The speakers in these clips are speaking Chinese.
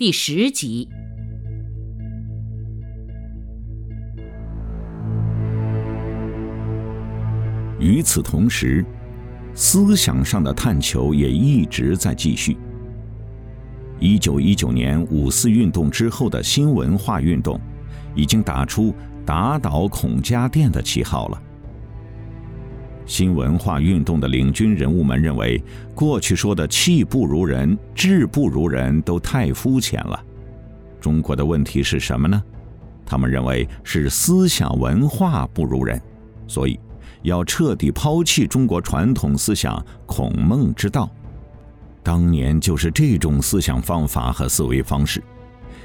第十集。与此同时，思想上的探求也一直在继续。一九一九年五四运动之后的新文化运动，已经打出打倒孔家店的旗号了。新文化运动的领军人物们认为，过去说的气不如人、志不如人都太肤浅了。中国的问题是什么呢？他们认为是思想文化不如人，所以要彻底抛弃中国传统思想孔孟之道。当年就是这种思想方法和思维方式，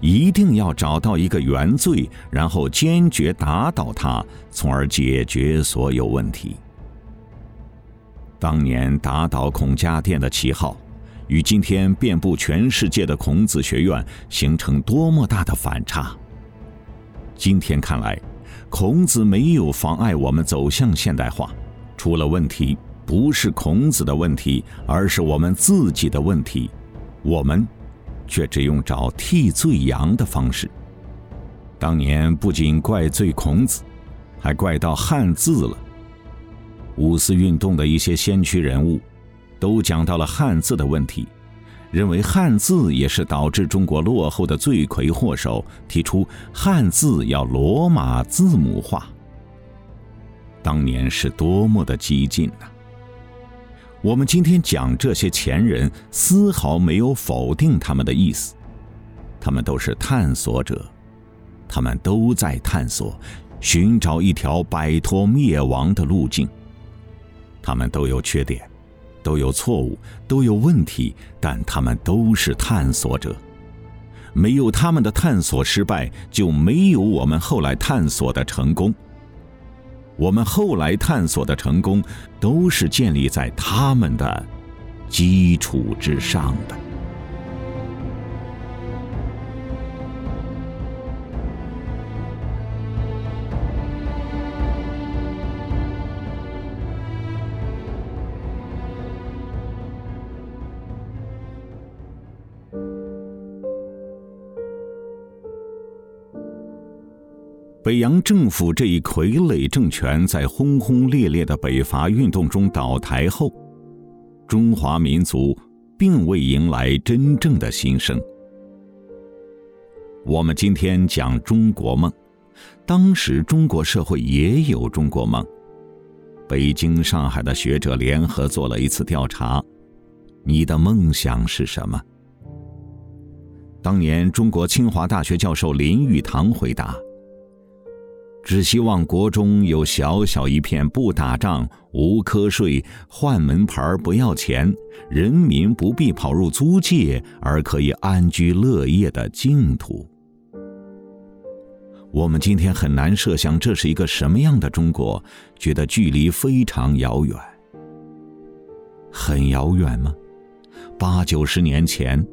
一定要找到一个原罪，然后坚决打倒他，从而解决所有问题。当年打倒孔家店的旗号，与今天遍布全世界的孔子学院形成多么大的反差！今天看来，孔子没有妨碍我们走向现代化，出了问题不是孔子的问题，而是我们自己的问题。我们却只用找替罪羊的方式。当年不仅怪罪孔子，还怪到汉字了。五四运动的一些先驱人物，都讲到了汉字的问题，认为汉字也是导致中国落后的罪魁祸首，提出汉字要罗马字母化。当年是多么的激进呐！我们今天讲这些前人，丝毫没有否定他们的意思，他们都是探索者，他们都在探索，寻找一条摆脱灭亡的路径。他们都有缺点，都有错误，都有问题，但他们都是探索者。没有他们的探索失败，就没有我们后来探索的成功。我们后来探索的成功，都是建立在他们的基础之上的。北洋政府这一傀儡政权在轰轰烈烈的北伐运动中倒台后，中华民族并未迎来真正的新生。我们今天讲中国梦，当时中国社会也有中国梦。北京、上海的学者联合做了一次调查：你的梦想是什么？当年，中国清华大学教授林语堂回答。只希望国中有小小一片不打仗、无瞌睡、换门牌不要钱、人民不必跑入租界而可以安居乐业的净土。我们今天很难设想这是一个什么样的中国，觉得距离非常遥远。很遥远吗？八九十年前，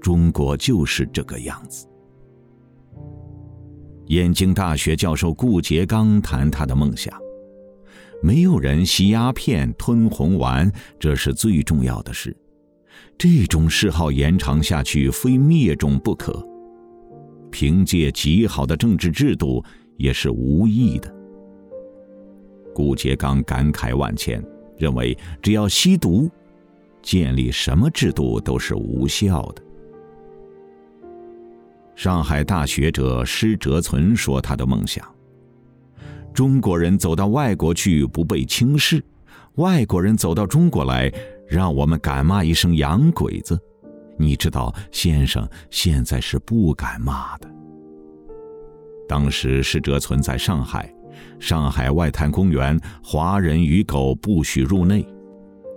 中国就是这个样子。燕京大学教授顾颉刚谈他的梦想：没有人吸鸦片、吞红丸，这是最重要的事。这种嗜好延长下去，非灭种不可。凭借极好的政治制度，也是无益的。顾颉刚感慨万千，认为只要吸毒，建立什么制度都是无效的。上海大学者施哲存说：“他的梦想，中国人走到外国去不被轻视，外国人走到中国来，让我们敢骂一声‘洋鬼子’。你知道，先生现在是不敢骂的。当时施哲存在上海，上海外滩公园，华人与狗不许入内，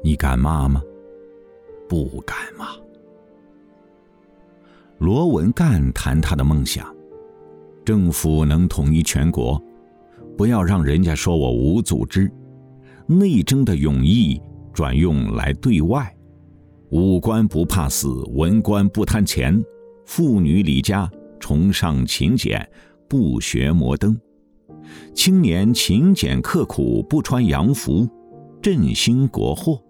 你敢骂吗？不敢骂。”罗文干谈他的梦想：政府能统一全国，不要让人家说我无组织。内争的勇毅转用来对外，武官不怕死，文官不贪钱，妇女李家崇尚勤俭，不学摩登，青年勤俭刻苦，不穿洋服，振兴国货。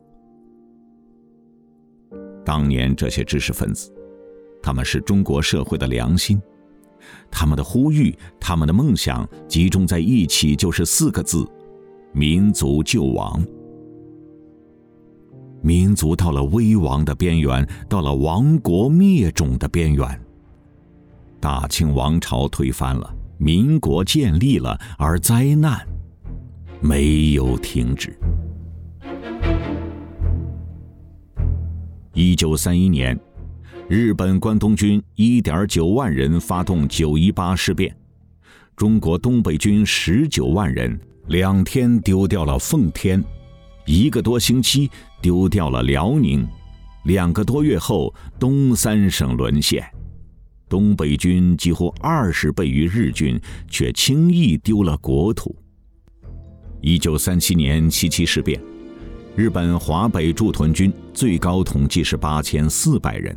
当年这些知识分子。他们是中国社会的良心。他们的呼吁，他们的梦想集中在一起，就是四个字：民族救亡。民族到了危亡的边缘，到了亡国灭种的边缘。大清王朝推翻了，民国建立了，而灾难没有停止。一九三一年，日本关东军一点九万人发动九一八事变，中国东北军十九万人两天丢掉了奉天，一个多星期丢掉了辽宁，两个多月后东三省沦陷，东北军几乎二十倍于日军，却轻易丢了国土。一九三七年七七事变。日本华北驻屯军最高统计是八千四百人，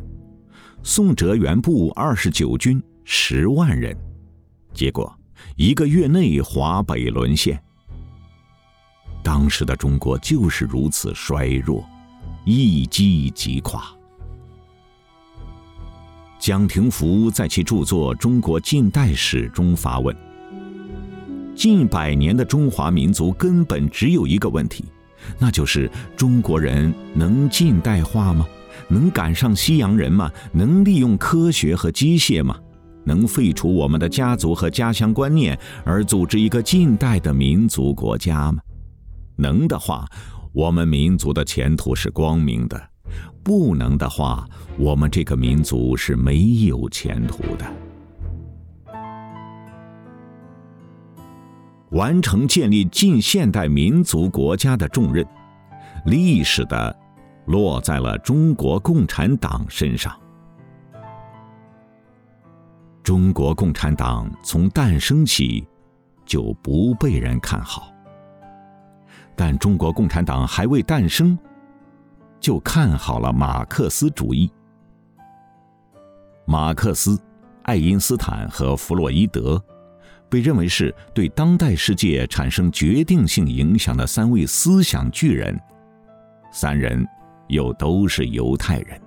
宋哲元部二十九军十万人，结果一个月内华北沦陷。当时的中国就是如此衰弱，一击即垮。蒋廷福在其著作《中国近代史》中发问：近百年的中华民族根本只有一个问题。那就是中国人能近代化吗？能赶上西洋人吗？能利用科学和机械吗？能废除我们的家族和家乡观念而组织一个近代的民族国家吗？能的话，我们民族的前途是光明的；不能的话，我们这个民族是没有前途的。完成建立近现代民族国家的重任，历史的落在了中国共产党身上。中国共产党从诞生起就不被人看好，但中国共产党还未诞生，就看好了马克思主义。马克思、爱因斯坦和弗洛伊德。被认为是对当代世界产生决定性影响的三位思想巨人，三人又都是犹太人。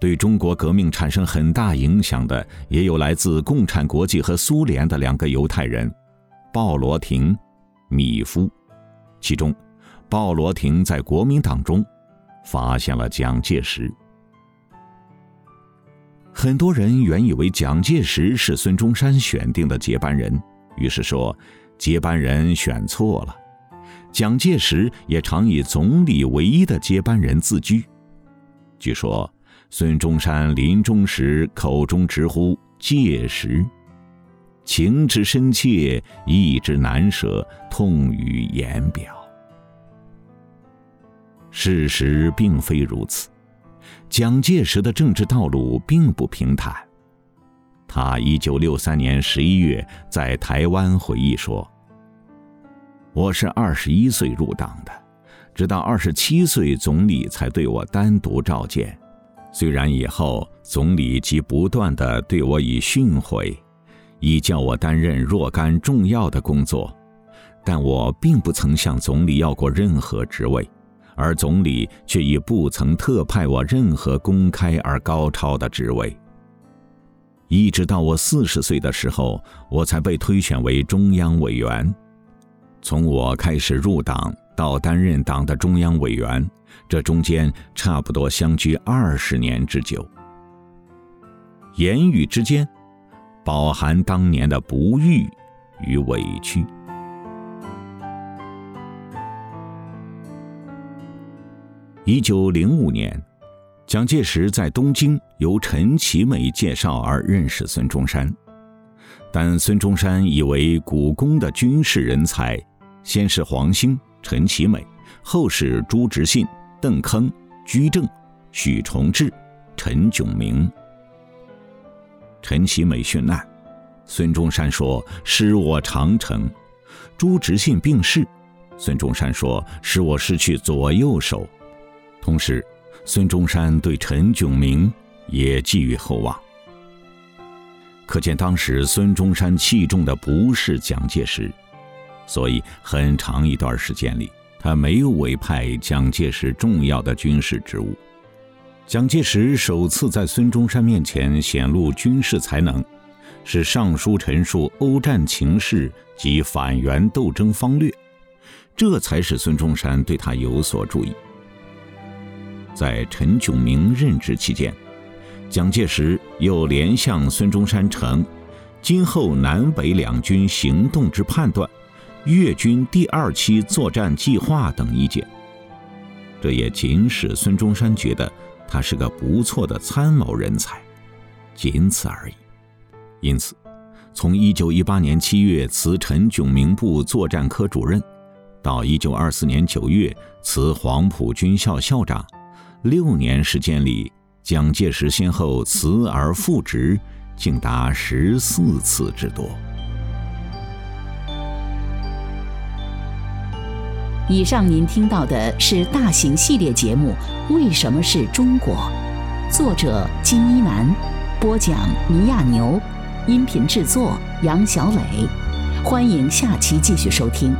对中国革命产生很大影响的，也有来自共产国际和苏联的两个犹太人，鲍罗廷、米夫。其中，鲍罗廷在国民党中发现了蒋介石。很多人原以为蒋介石是孙中山选定的接班人，于是说接班人选错了。蒋介石也常以总理唯一的接班人自居。据说孙中山临终时口中直呼“介石”，情之深切，意之难舍，痛于言表。事实并非如此。蒋介石的政治道路并不平坦。他一九六三年十一月在台湾回忆说：“我是二十一岁入党的，直到二十七岁，总理才对我单独召见。虽然以后总理即不断的对我以训诲，以叫我担任若干重要的工作，但我并不曾向总理要过任何职位。”而总理却已不曾特派我任何公开而高超的职位。一直到我四十岁的时候，我才被推选为中央委员。从我开始入党到担任党的中央委员，这中间差不多相距二十年之久。言语之间，饱含当年的不遇与委屈。一九零五年，蒋介石在东京由陈其美介绍而认识孙中山，但孙中山以为古宫的军事人才，先是黄兴、陈其美，后是朱执信、邓铿、居正、许崇智、陈炯明。陈其美殉难，孙中山说：“失我长城。”朱执信病逝，孙中山说：“使我失去左右手。”同时，孙中山对陈炯明也寄予厚望。可见当时孙中山器重的不是蒋介石，所以很长一段时间里，他没有委派蒋介石重要的军事职务。蒋介石首次在孙中山面前显露军事才能，是上书陈述欧战情势及反袁斗争方略，这才使孙中山对他有所注意。在陈炯明任职期间，蒋介石又连向孙中山呈今后南北两军行动之判断、粤军第二期作战计划等意见。这也仅使孙中山觉得他是个不错的参谋人才，仅此而已。因此，从1918年7月辞陈炯明部作战科主任，到1924年9月辞黄埔军校校长，六年时间里，蒋介石先后辞而复职，竟达十四次之多。以上您听到的是大型系列节目《为什么是中国》，作者金一南，播讲倪亚牛，音频制作杨小磊。欢迎下期继续收听。